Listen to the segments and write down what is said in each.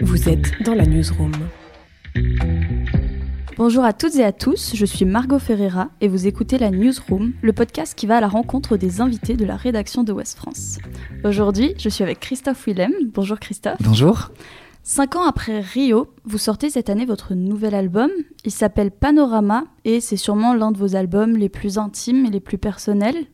Vous êtes dans la newsroom. Bonjour à toutes et à tous, je suis Margot Ferreira et vous écoutez la Newsroom, le podcast qui va à la rencontre des invités de la rédaction de West France. Aujourd'hui, je suis avec Christophe Willem. Bonjour Christophe. Bonjour. Cinq ans après Rio, vous sortez cette année votre nouvel album. Il s'appelle Panorama et c'est sûrement l'un de vos albums les plus intimes et les plus personnels.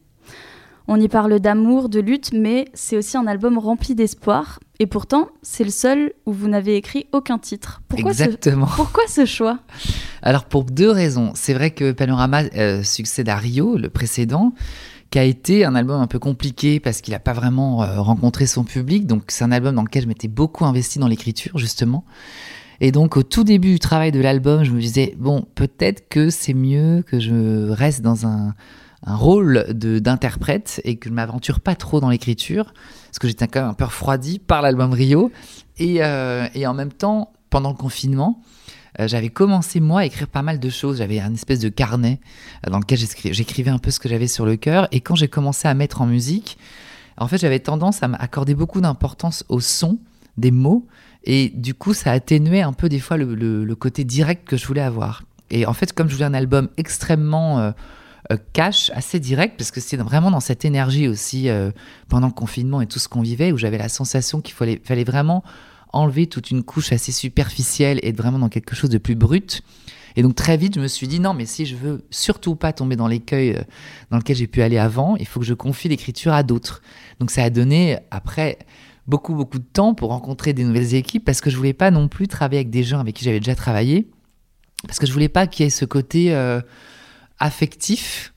On y parle d'amour, de lutte, mais c'est aussi un album rempli d'espoir. Et pourtant, c'est le seul où vous n'avez écrit aucun titre. Pourquoi Exactement. Ce, pourquoi ce choix? Alors pour deux raisons. C'est vrai que Panorama euh, succède à Rio, le précédent, qui a été un album un peu compliqué parce qu'il n'a pas vraiment euh, rencontré son public. Donc c'est un album dans lequel je m'étais beaucoup investi dans l'écriture, justement. Et donc au tout début du travail de l'album, je me disais, bon, peut-être que c'est mieux que je reste dans un un rôle d'interprète et que je m'aventure pas trop dans l'écriture, parce que j'étais quand même un peu refroidi par l'album Rio. Et, euh, et, en même temps, pendant le confinement, euh, j'avais commencé moi à écrire pas mal de choses. J'avais un espèce de carnet euh, dans lequel j'écrivais un peu ce que j'avais sur le cœur. Et quand j'ai commencé à mettre en musique, en fait, j'avais tendance à m'accorder beaucoup d'importance au son des mots. Et du coup, ça atténuait un peu des fois le, côté direct que je voulais avoir. Et en fait, comme je voulais un album extrêmement cash, assez direct, parce que c'est vraiment dans cette énergie aussi, euh, pendant le confinement et tout ce qu'on vivait, où j'avais la sensation qu'il fallait, fallait vraiment enlever toute une couche assez superficielle et être vraiment dans quelque chose de plus brut. Et donc très vite, je me suis dit non, mais si je veux surtout pas tomber dans l'écueil euh, dans lequel j'ai pu aller avant, il faut que je confie l'écriture à d'autres. Donc ça a donné après beaucoup beaucoup de temps pour rencontrer des nouvelles équipes parce que je voulais pas non plus travailler avec des gens avec qui j'avais déjà travaillé parce que je voulais pas qu'il y ait ce côté affectifs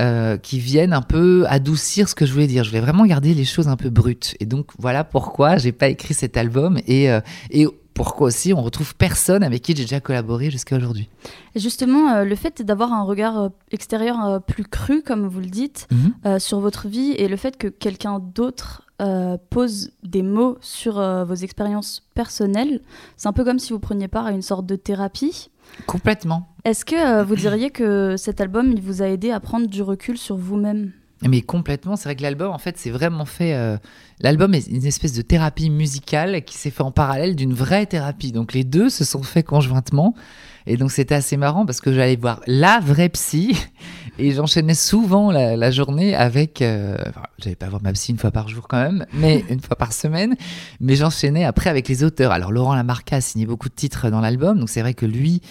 euh, qui viennent un peu adoucir ce que je voulais dire. Je voulais vraiment garder les choses un peu brutes. Et donc voilà pourquoi j'ai pas écrit cet album et, euh, et pourquoi aussi on retrouve personne avec qui j'ai déjà collaboré jusqu'à aujourd'hui. Justement, euh, le fait d'avoir un regard extérieur plus cru, comme vous le dites, mhm. sur votre vie et le fait que quelqu'un d'autre pose des mots sur vos expériences personnelles, c'est un peu comme si vous preniez part à une sorte de thérapie. Complètement. Est-ce que euh, vous diriez que cet album, il vous a aidé à prendre du recul sur vous-même? Mais complètement, c'est vrai que l'album, en fait, c'est vraiment fait. Euh, l'album est une espèce de thérapie musicale qui s'est fait en parallèle d'une vraie thérapie. Donc les deux se sont faits conjointement. Et donc c'était assez marrant parce que j'allais voir la vraie psy et j'enchaînais souvent la, journée avec. Euh, enfin, j'allais pas voir ma psy une fois par jour quand même, mais une fois par semaine. Mais j'enchaînais après avec les auteurs. Alors Laurent Lamarca a signé beaucoup de titres dans l'album, donc c'est vrai que lui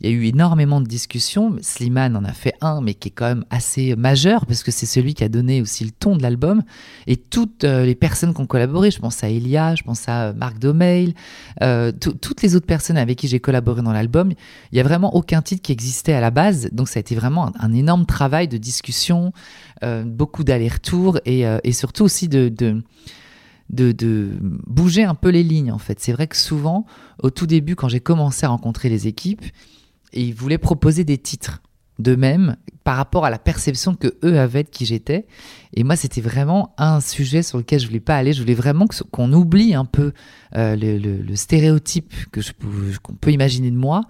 il y a eu énormément de discussions. Slimane en a fait un, mais qui est quand même assez majeur, parce que c'est celui qui a donné aussi le ton de l'album. Et toutes euh, les personnes qui ont collaboré, je pense à Elia, je pense à Marc Domail, euh, toutes les autres personnes avec qui j'ai collaboré dans l'album, il n'y a vraiment aucun titre qui existait à la base. Donc ça a été vraiment un, énorme travail de discussion, euh, beaucoup d'allers-retours, et, surtout aussi de de, bouger un peu les lignes en fait. C'est vrai que souvent, au tout début, quand j'ai commencé à rencontrer les équipes, ils voulaient proposer des titres d'eux-mêmes par rapport à la perception que eux avaient de qui j'étais. Et moi, c'était vraiment un sujet sur lequel je voulais pas aller. Je voulais vraiment qu'on oublie un peu euh, le, stéréotype que qu'on peut imaginer de moi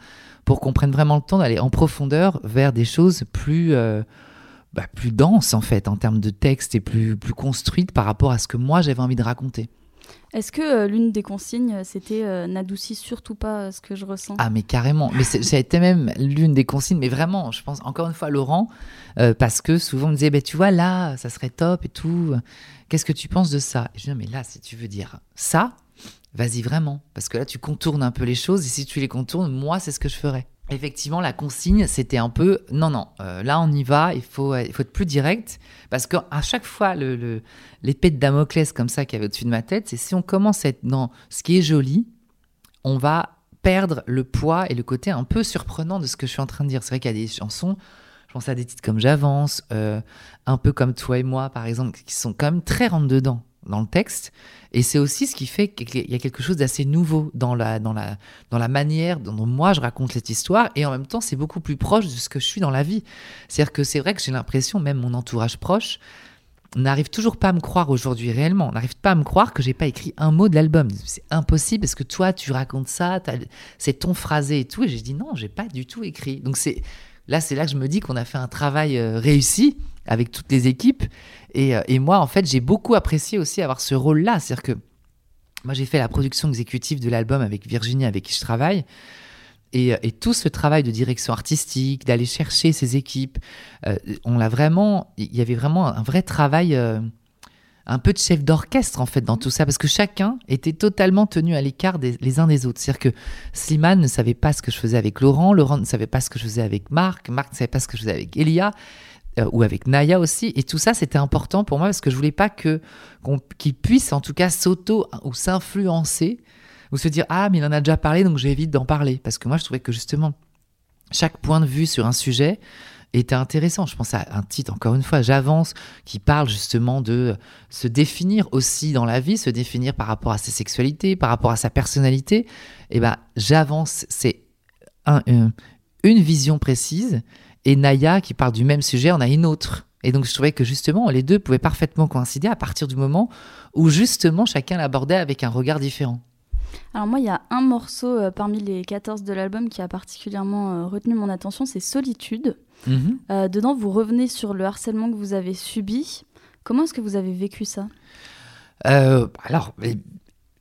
pour qu'on prenne vraiment le temps d'aller en profondeur vers des choses plus euh, bah, plus denses en fait en termes de texte et plus plus construites par rapport à ce que moi j'avais envie de raconter. Est-ce que euh, l'une des consignes, c'était euh, n'adoucis surtout pas euh, ce que je ressens? Ah, mais carrément. Mais ça a été même l'une des consignes. Mais vraiment, je pense encore une fois Laurent, parce que souvent on me disait, bah, tu vois, là, ça serait top et tout. Qu'est-ce que tu penses de ça? Et je dis, mais là, si tu veux dire ça, vas-y vraiment. Parce que là, tu contournes un peu les choses. Et si tu les contournes, moi, c'est ce que je ferais. Effectivement, la consigne, c'était un peu non, non, euh, là on y va, il faut, il faut être plus direct. Parce qu'à chaque fois, l'épée de Damoclès comme ça qui avait au-dessus de ma tête, c'est si on commence à être dans ce qui est joli, on va perdre le poids et le côté un peu surprenant de ce que je suis en train de dire. C'est vrai qu'il y a des chansons, je pense à des titres comme J'avance, euh, un peu comme Toi et moi par exemple, qui sont quand même très rentre dedans dans le texte. Et c'est aussi ce qui fait qu'il y a quelque chose d'assez nouveau dans la, dans, la, dans la manière dont moi je raconte cette histoire. Et en même temps, c'est beaucoup plus proche de ce que je suis dans la vie. C'est-à-dire que c'est vrai que j'ai l'impression, même mon entourage proche, n'arrive toujours pas à me croire aujourd'hui réellement. n'arrive pas à me croire que j'ai pas écrit un mot de l'album. C'est impossible parce que toi, tu racontes ça, c'est ton phrasé et tout. Et j'ai dit non, j'ai pas du tout écrit. Donc c'est là, c'est là que je me dis qu'on a fait un travail euh, réussi avec toutes les équipes. Et, euh, et moi, en fait, j'ai beaucoup apprécié aussi avoir ce rôle-là. C'est-à-dire que moi j'ai fait la production exécutive de l'album avec Virginie, avec qui je travaille. Et, et, tout ce travail de direction artistique, d'aller chercher ces équipes, euh, on l'a vraiment, il y avait vraiment un vrai travail, euh, un peu de chef d'orchestre en fait dans tout ça, parce que chacun était totalement tenu à l'écart des, les uns des autres. C'est-à-dire que Slimane ne savait pas ce que je faisais avec Laurent, Laurent ne savait pas ce que je faisais avec Marc, Marc ne savait pas ce que je faisais avec Elia. Euh, ou avec Naya aussi. Et tout ça, c'était important pour moi parce que je voulais pas que qu'on qu'ils puissent en tout cas s'auto ou s'influencer ou se dire ah mais il en a déjà parlé donc j'évite d'en parler parce que moi je trouvais que justement chaque point de vue sur un sujet était intéressant. Je pense à un titre, encore une fois, J'avance, qui parle justement de se définir aussi dans la vie, se définir par rapport à ses sexualités, par rapport à sa personnalité. Et eh ben, J'avance, c'est un, une, une vision précise et Naya, qui parle du même sujet, en a une autre. Et donc je trouvais que justement, les deux pouvaient parfaitement coïncider à partir du moment où justement chacun l'abordait avec un regard différent. Alors moi, il y a un morceau euh, parmi les 14 de l'album qui a particulièrement euh, retenu mon attention, c'est Solitude. Mhm. Euh, dedans, vous revenez sur le harcèlement que vous avez subi. Comment est-ce que vous avez vécu ça? Alors,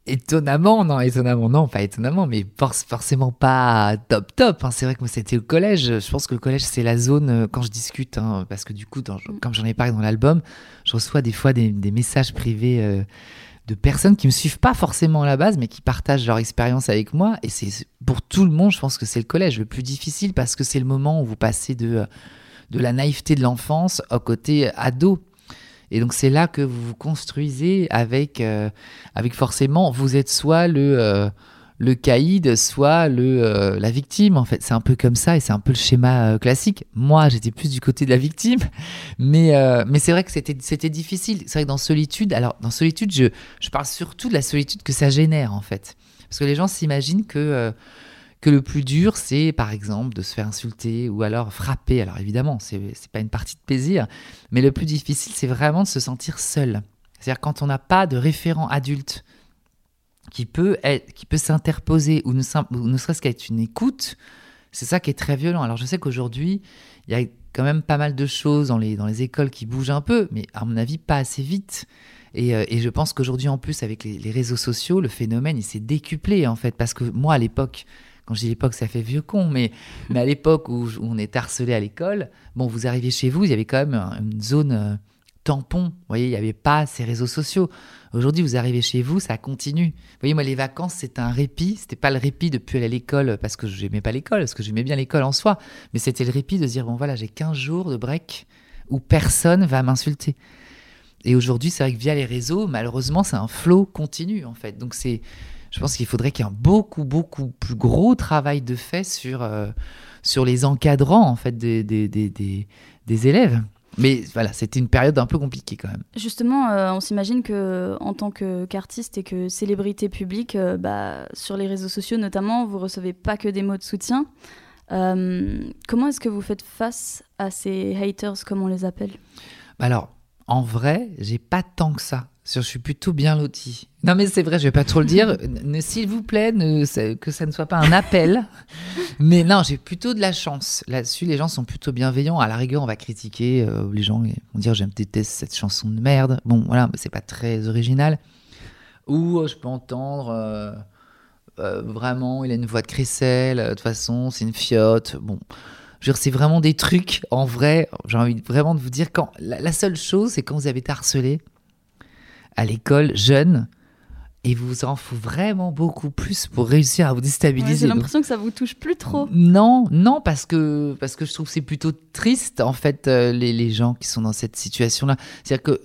Étonnamment, non, étonnamment, non, pas étonnamment, mais forcément pas top top. hein. C'est vrai que moi c'était le collège. Je pense que le collège c'est la zone quand je discute, hein, parce que du coup, dans- comme j'en ai parlé dans l'album, je reçois des fois des, des messages privés de personnes qui me suivent pas forcément à la base, mais qui partagent leur expérience avec moi. Et c'est pour tout le monde, je pense que c'est le collège le plus difficile parce que c'est le moment où vous passez de euh, la naïveté de l'enfance au côté ado. Et donc c'est là que vous vous construisez avec, euh, avec forcément, vous êtes soit le, euh, le caïd, soit le, euh, la victime. En fait, c'est un peu comme ça et c'est un peu le schéma euh, classique. Moi, j'étais plus du côté de la victime, mais, euh, mais c'est vrai que c'était, difficile. C'est vrai que dans Solitude, alors dans Solitude, je, je parle surtout de la solitude que ça génère en fait. Parce que les gens s'imaginent que, que le plus dur, c'est par exemple de se faire insulter ou alors frapper. Alors évidemment, c'est pas une partie de plaisir, mais le plus difficile, c'est vraiment de se sentir seul. C'est-à-dire quand on n'a pas de référent adulte qui peut, être, qui peut s'interposer ou ne, serait-ce qu'être une écoute, c'est ça qui est très violent. Alors je sais qu'aujourd'hui, il y a quand même pas mal de choses dans les, dans les écoles qui bougent un peu, mais à mon avis, pas assez vite. Et, euh, et je pense qu'aujourd'hui, en plus, avec les, réseaux sociaux, le phénomène, il s'est décuplé, en fait. Parce que moi, à l'époque, quand je dis l'époque, ça fait vieux con, mais, mais à l'époque où, on est harcelé à l'école, bon, vous arriviez chez vous, il y avait quand même un- une zone euh, tampon. Vous voyez, il n'y avait pas ces réseaux sociaux. Aujourd'hui, vous arrivez chez vous, ça continue. Vous voyez, moi, les vacances, c'était un répit. C'était pas le répit de plus aller à l'école parce que j'aimais pas l'école, parce que j'aimais bien l'école en soi. Mais c'était le répit de dire, bon, voilà, j'ai 15 jours de break où personne va m'insulter. Et aujourd'hui, c'est vrai que via les réseaux, malheureusement, c'est un flot continu, en fait. Donc, c'est, je pense qu'il faudrait qu'il y ait un beaucoup, beaucoup plus gros travail de fait sur, euh, sur les encadrants, en fait, des, des, des, des élèves. Mais voilà, c'était une période un peu compliquée quand même. Justement, euh, on s'imagine que en tant qu'artiste et que célébrité publique, euh, bah, sur les réseaux sociaux notamment, vous recevez pas que des mots de soutien. Euh, comment est-ce que vous faites face à ces haters, comme on les appelle? Bah Alors, en vrai, j'ai pas tant que ça. Je suis plutôt bien loti. Non, mais c'est vrai, je vais pas trop le dire. Ne- S'il vous plaît, ne- que ça ne soit pas un appel. mais non, j'ai plutôt de la chance. Là-dessus, les gens sont plutôt bienveillants. À la rigueur, on va critiquer. euh, les gens vont dire J'aime, déteste cette chanson de merde. Bon, voilà, mais c'est pas très original. Ou euh, je peux entendre. euh, vraiment, il a une voix de crécelle. De toute façon, c'est une fiotte. Bon. C'est vraiment des trucs, en vrai, j'ai envie vraiment de vous dire, quand la, la seule chose, c'est quand vous avez été harcelé à l'école, jeune, et vous en faut vraiment beaucoup plus pour réussir à vous Ouais, déstabiliser. J'ai Donc, l'impression que ça vous touche plus trop. non, non, parce que, parce que je trouve que c'est plutôt triste, en fait, euh, les, les gens qui sont dans cette situation-là. C'est-à-dire que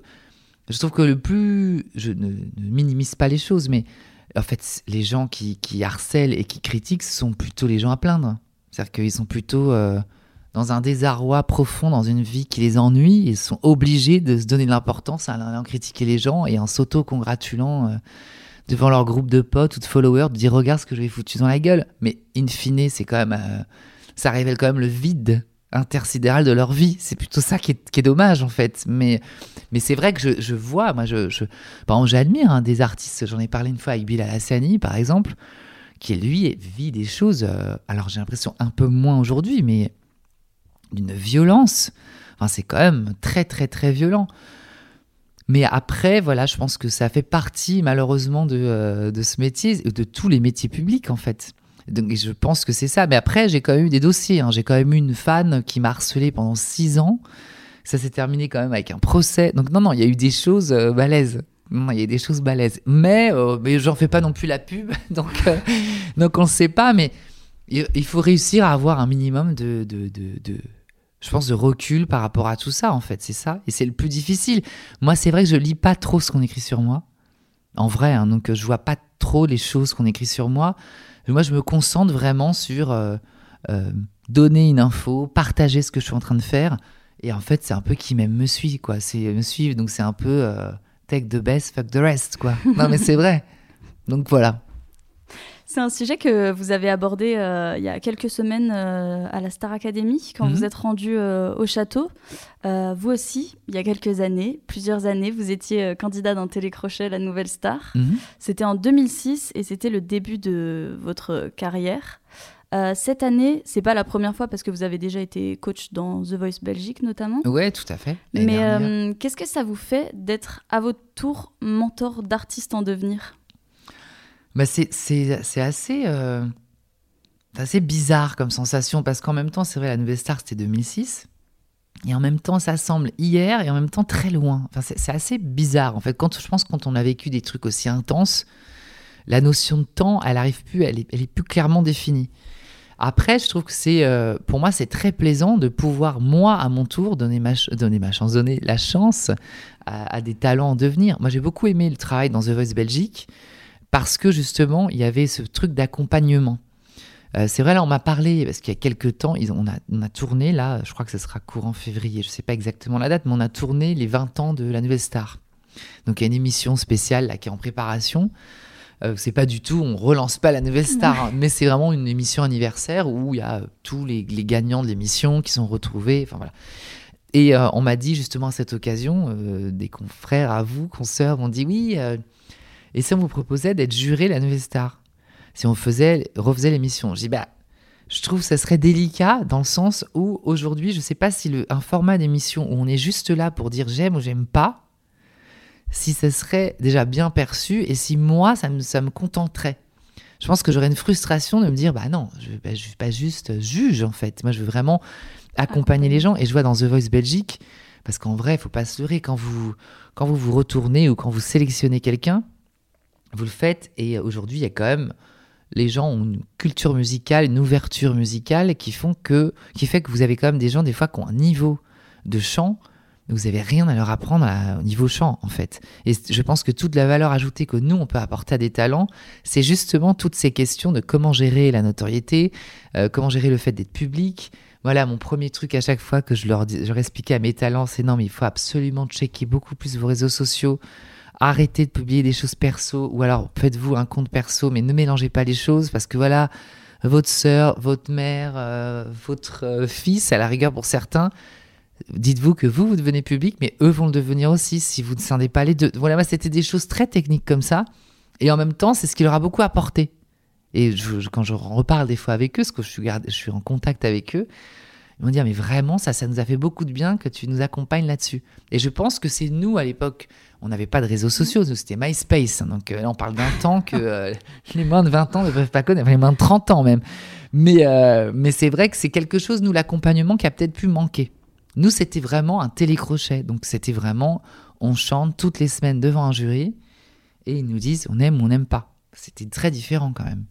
je trouve que le plus. Je ne, ne minimise pas les choses, mais en fait, les gens qui, qui harcèlent et qui critiquent sont plutôt les gens à plaindre. C'est-à-dire qu'ils sont plutôt euh, dans un désarroi profond, dans une vie qui les ennuie, et sont obligés de se donner de l'importance à allant critiquer les gens et en s'auto-congratulant. euh, devant leur groupe de potes ou de followers, de dire regarde ce que je vais foutu dans la gueule. Mais in fine, c'est quand même, euh, ça révèle quand même le vide intersidéral de leur vie. C'est plutôt ça qui est, dommage en fait. Mais, mais c'est vrai que je, vois, moi, je, je, par exemple, j'admire hein, des artistes. J'en ai parlé une fois avec Bilal Hassani, par exemple, qui lui vit des choses. euh, alors j'ai l'impression un peu moins aujourd'hui, mais d'une violence. Enfin, c'est quand même très très très violent. Mais après, voilà, je pense que ça fait partie malheureusement de, euh, de ce métier, de tous les métiers publics en fait. Donc je pense que c'est ça. Mais après, j'ai quand même eu des dossiers. hein. J'ai quand même eu une fan qui m'a harcelé pendant six ans. Ça s'est terminé quand même avec un procès. Donc non, non, il y a eu des choses euh, balèzes. Il y a des choses balèzes. Mais, euh, mais fais pas non plus la pub. Donc, euh, donc on ne sait pas. Mais il faut réussir à avoir un minimum de, de, de- je pense, de recul par rapport à tout ça, en fait. C'est ça. Et c'est le plus difficile. Moi, c'est vrai que je lis pas trop ce qu'on écrit sur moi. En vrai, hein, donc euh, je vois pas trop les choses qu'on écrit sur moi. Moi, je me concentre vraiment sur euh, euh, donner une info, partager ce que je suis en train de faire. Et en fait, c'est un peu qui m'aime me suit, quoi. C'est me suivre, donc c'est un peu euh, take the best, fuck the rest, quoi. non, mais c'est vrai. Donc voilà. C'est un sujet que vous avez abordé euh, il y a quelques semaines euh, à la Star Academy, quand Mhm. vous êtes rendu euh, au château. Vous aussi, il y a quelques années, plusieurs années, vous étiez candidat d'un télécrochet La Nouvelle Star. Mhm. C'était en 2006 et c'était le début de votre carrière. Cette année, c'est pas la première fois parce que vous avez déjà été coach dans The Voice Belgique notamment. Ouais, tout à fait. Mais qu'est-ce que ça vous fait d'être à votre tour mentor d'artistes en devenir? Bah, euh, c'est assez bizarre comme sensation parce qu'en même temps, c'est vrai, la nouvelle star, c'était 2006. Et en même temps, ça semble hier et en même temps très loin. Enfin, c'est, assez bizarre. En fait, quand, je pense quand on a vécu des trucs aussi intenses, la notion de temps, elle arrive plus, elle est, plus clairement définie. Après, je trouve que c'est, euh, pour moi, c'est très plaisant de pouvoir, moi, à mon tour, donner ma, donner ma chance, donner la chance à, à des talents en devenir. Moi, j'ai beaucoup aimé le travail dans The Voice Belgique parce que justement, il y avait ce truc d'accompagnement. Euh, c'est vrai, là, on m'a parlé, parce qu'il y a quelques temps, ils- on, a, on a tourné, là, je crois que ce sera courant février, je ne sais pas exactement la date, mais on a tourné les 20 ans de la Nouvelle Star. Donc, il y a une émission spéciale là, qui est en préparation. Euh, c'est pas du tout, on relance pas la Nouvelle Star, hein, mais c'est vraiment une émission anniversaire où il y a tous les, les gagnants de l'émission qui sont retrouvés. Enfin, voilà. Et euh, on m'a dit justement à cette occasion, euh, des confrères à vous, consoeurs, m'ont dit oui, et si on vous proposait d'être juré la Nouvelle Star Si on faisait, refaisait l'émission Je dis, bah, je trouve que ça serait délicat dans le sens où aujourd'hui, je sais pas si le, un format d'émission où on est juste là pour dire j'aime ou j'aime pas, si ça serait déjà bien perçu et si moi, ça me, ça me contenterait. Je pense que j'aurais une frustration de me dire, bah non, je ne suis pas juste juge en fait. Moi, je veux vraiment accompagner les gens. Et je vois dans The Voice Belgique, parce qu'en vrai, il faut pas se leurrer, quand vous, quand vous vous retournez ou quand vous sélectionnez quelqu'un, vous le faites. Et aujourd'hui, il y a quand même les gens ont une culture musicale, une ouverture musicale qui font que, qui fait que vous avez quand même des gens des fois qui ont un niveau de chant, vous avez rien à leur apprendre au niveau chant en fait. Et je pense que toute la valeur ajoutée que nous on peut apporter à des talents, c'est justement toutes ces questions de comment gérer la notoriété, euh, comment gérer le fait d'être public. Voilà, mon premier truc à chaque fois que je leur, je leur expliquais à mes talents, c'est non, mais il faut absolument checker beaucoup plus vos réseaux sociaux. Arrêtez de publier des choses perso, ou alors faites-vous un compte perso, mais ne mélangez pas les choses parce que voilà, votre sœur, votre mère, euh, votre euh, fils, à la rigueur pour certains, dites-vous que vous, vous devenez public, mais eux vont le devenir aussi si vous ne scindez pas les deux. Voilà, c'était des choses très techniques comme ça. Et en même temps, c'est ce qui leur a beaucoup apporté. Et quand je reparle des fois avec eux, parce que je je suis en contact avec eux, ils vont dire, mais vraiment, ça, ça nous a fait beaucoup de bien que tu nous accompagnes là-dessus. Et je pense que c'est nous, à l'époque, on n'avait pas de réseaux sociaux, c'était MySpace. hein. donc euh, là, on parle d'un temps que euh, les moins de 20 ans ne peuvent pas connaître, les moins de 30 ans même. Mais, euh, mais c'est vrai que c'est quelque chose, nous, l'accompagnement, qui a peut-être pu manquer. Nous, c'était vraiment un télécrochet. Donc, c'était vraiment, on chante toutes les semaines devant un jury et ils nous disent on aime ou on n'aime pas. C'était très différent quand même.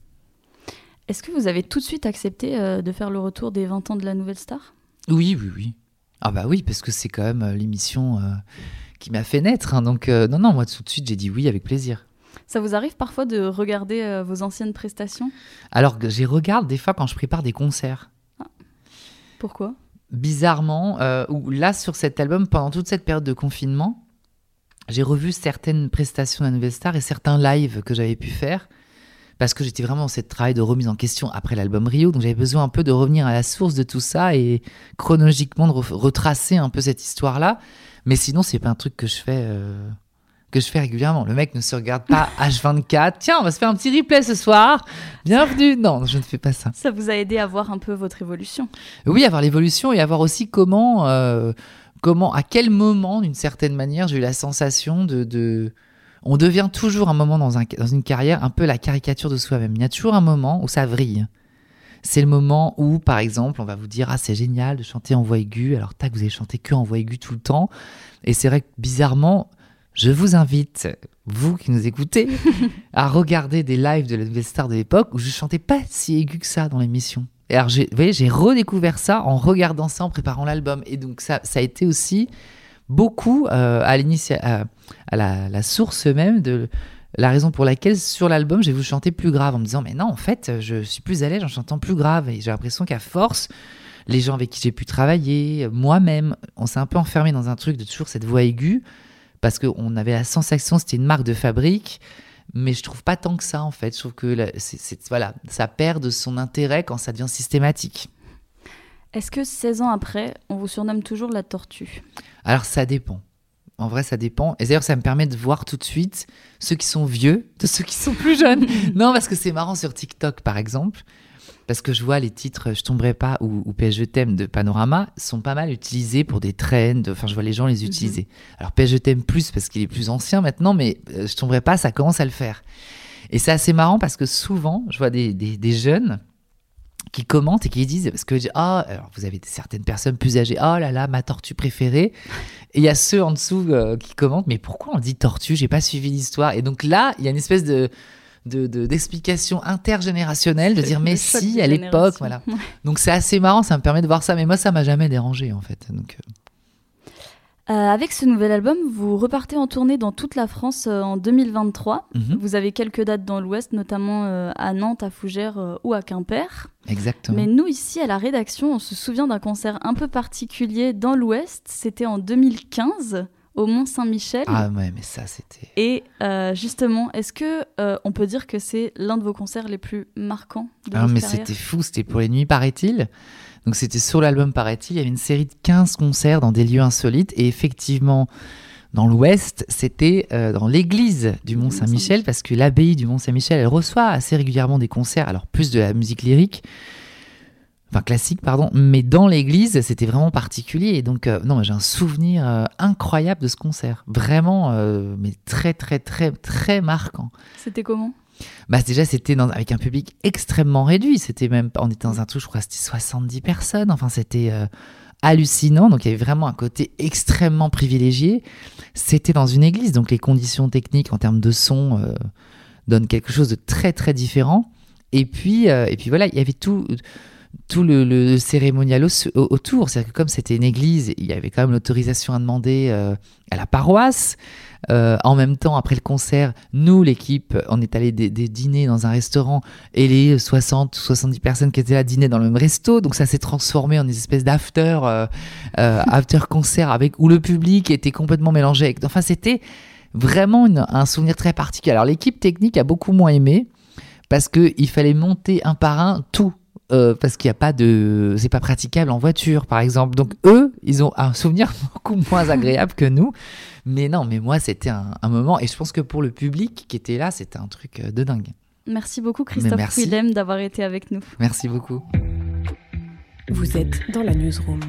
Est-ce que vous avez tout de suite accepté euh, de faire le retour des 20 ans de la Nouvelle Star? Oui, oui, oui. Ah bah oui, parce que c'est quand même euh, l'émission euh, qui m'a fait naître. hein. donc, euh, non, non, moi, tout de suite, j'ai dit oui avec plaisir. Ça vous arrive parfois de regarder vos anciennes prestations? Alors j'y regarde des fois quand je prépare des concerts. Pourquoi? Bizarrement, où là, sur cet album, pendant toute cette période de confinement, j'ai revu certaines prestations de la Nouvelle Star et certains lives que j'avais pu faire. Parce que j'étais vraiment dans ce travail de remise en question après l'album Rio. Donc j'avais besoin un peu de revenir à la source de tout ça et chronologiquement de re- retracer un peu cette histoire-là. Mais sinon, c'est pas un truc que je fais. euh, que je fais régulièrement. Le mec ne se regarde pas H24. Tiens, on va se faire un petit replay ce soir. Bienvenue. Non, je ne fais pas ça. Ça vous a aidé à voir un peu votre évolution Oui, avoir l'évolution et avoir aussi comment, euh, comment, à quel moment, d'une certaine manière, j'ai eu la sensation de, de, on devient toujours un moment dans, un, dans une carrière un peu la caricature de soi-même. Il y a toujours un moment où ça vrille. C'est le moment où, par exemple, on va vous dire Ah, c'est génial de chanter en voix aiguë. Alors, tac, vous avez chanté que en voix aiguë tout le temps. Et c'est vrai que bizarrement, je vous invite, vous qui nous écoutez, à regarder des lives de la nouvelle star de l'époque où je chantais pas si aigu que ça dans l'émission. Et alors, vous voyez, j'ai redécouvert ça en regardant ça, en préparant l'album. Et donc, ça, ça a été aussi beaucoup euh, à, à, la, source même de la raison pour laquelle sur l'album j'ai voulu chanter plus grave en me disant mais non en fait je suis plus à l'aise en chantant plus grave et j'ai l'impression qu'à force les gens avec qui j'ai pu travailler moi-même on s'est un peu enfermé dans un truc de toujours cette voix aiguë parce qu'on avait la sensation c'était une marque de fabrique mais je trouve pas tant que ça en fait. Je trouve que voilà ça perd de son intérêt quand ça devient systématique est-ce que 16 ans après, on vous surnomme toujours la tortue? Alors ça dépend. En vrai, ça dépend. Et d'ailleurs, ça me permet de voir tout de suite ceux qui sont vieux de ceux qui sont plus jeunes. non, parce que c'est marrant sur TikTok, par exemple. Parce que je vois les titres Je tomberai pas ou, ou Je t'aime de Panorama sont pas mal utilisés pour des trends. Enfin, je vois les gens les mhm. utiliser. Alors, PS Je t'aime plus parce qu'il est plus ancien maintenant, mais euh, Je tomberai pas, ça commence à le faire. Et c'est assez marrant parce que souvent, je vois des, des, des jeunes qui commentent et qui disent parce que ah alors vous avez certaines personnes plus âgées oh là là ma tortue préférée. Et il y a ceux en dessous euh, qui commentent mais pourquoi on dit tortue? J'ai pas suivi l'histoire. Et donc là il y a une espèce de d'explication intergénérationnelle de dire mais si à l'époque voilà. Donc c'est assez marrant ça me permet de voir ça mais moi ça m'a jamais dérangé en fait. Donc euh, euh, avec ce nouvel album, vous repartez en tournée dans toute la France euh, en 2023. Mhm. Vous avez quelques dates dans l'Ouest, notamment euh, à Nantes, à Fougères ou à Quimper. Exactement. Mais nous, ici, à la rédaction, on se souvient d'un concert un peu particulier dans l'Ouest. C'était en 2015 au Mont Saint-Michel. Ah ouais, mais ça c'était. Et justement, est-ce que on peut dire que c'est l'un de vos concerts les plus marquants de Ah mais c'était fou, c'était pour les nuits paraît-il. Donc c'était sur l'album, paraît-il. Il y avait une série de 15 concerts dans des lieux insolites. Et effectivement, dans l'Ouest, c'était euh, dans l'église du Mont-Saint-Michel, parce que l'abbaye du Mont-Saint-Michel, elle reçoit assez régulièrement des concerts, alors plus de la musique lyrique, enfin classique, pardon, mais dans l'église, c'était vraiment particulier. Et donc, euh, non, j'ai un souvenir euh, incroyable de ce concert. Vraiment, mais très, très, très, très marquant. C'était comment? Bah déjà c'était avec un public extrêmement réduit. C'était même, on était dans un truc, je crois, c'était 70 personnes. Enfin, c'était euh, hallucinant. Donc il y avait vraiment un côté extrêmement privilégié. C'était dans une église, donc les conditions techniques en termes de son euh, donnent quelque chose de très très différent. Et puis euh, et puis voilà, il y avait tout tout le, cérémonial autour. C'est-à-dire que comme c'était une église, il y avait quand même l'autorisation à demander à la paroisse. Euh, en même temps, après le concert, nous, l'équipe, on est allé des, dîner dans un restaurant et les 60 ou 70 personnes qui étaient là dînaient dans le même resto. Donc ça s'est transformé en une espèce d'after euh, euh, after concert avec où le public était complètement mélangé. Avec... Enfin, c'était vraiment un souvenir très particulier. Alors l'équipe technique a beaucoup moins aimé parce qu'il fallait monter un par un tout. Parce qu'il n'y a pas de, c'est pas praticable en voiture, par exemple. Donc eux, ils ont un souvenir beaucoup moins agréable que nous. Mais non, mais moi, c'était un, moment, et je pense que pour le public qui était là, c'était un truc euh, de dingue. Merci beaucoup, Christophe Willem, d'avoir été avec nous. Merci beaucoup. Vous êtes dans la newsroom.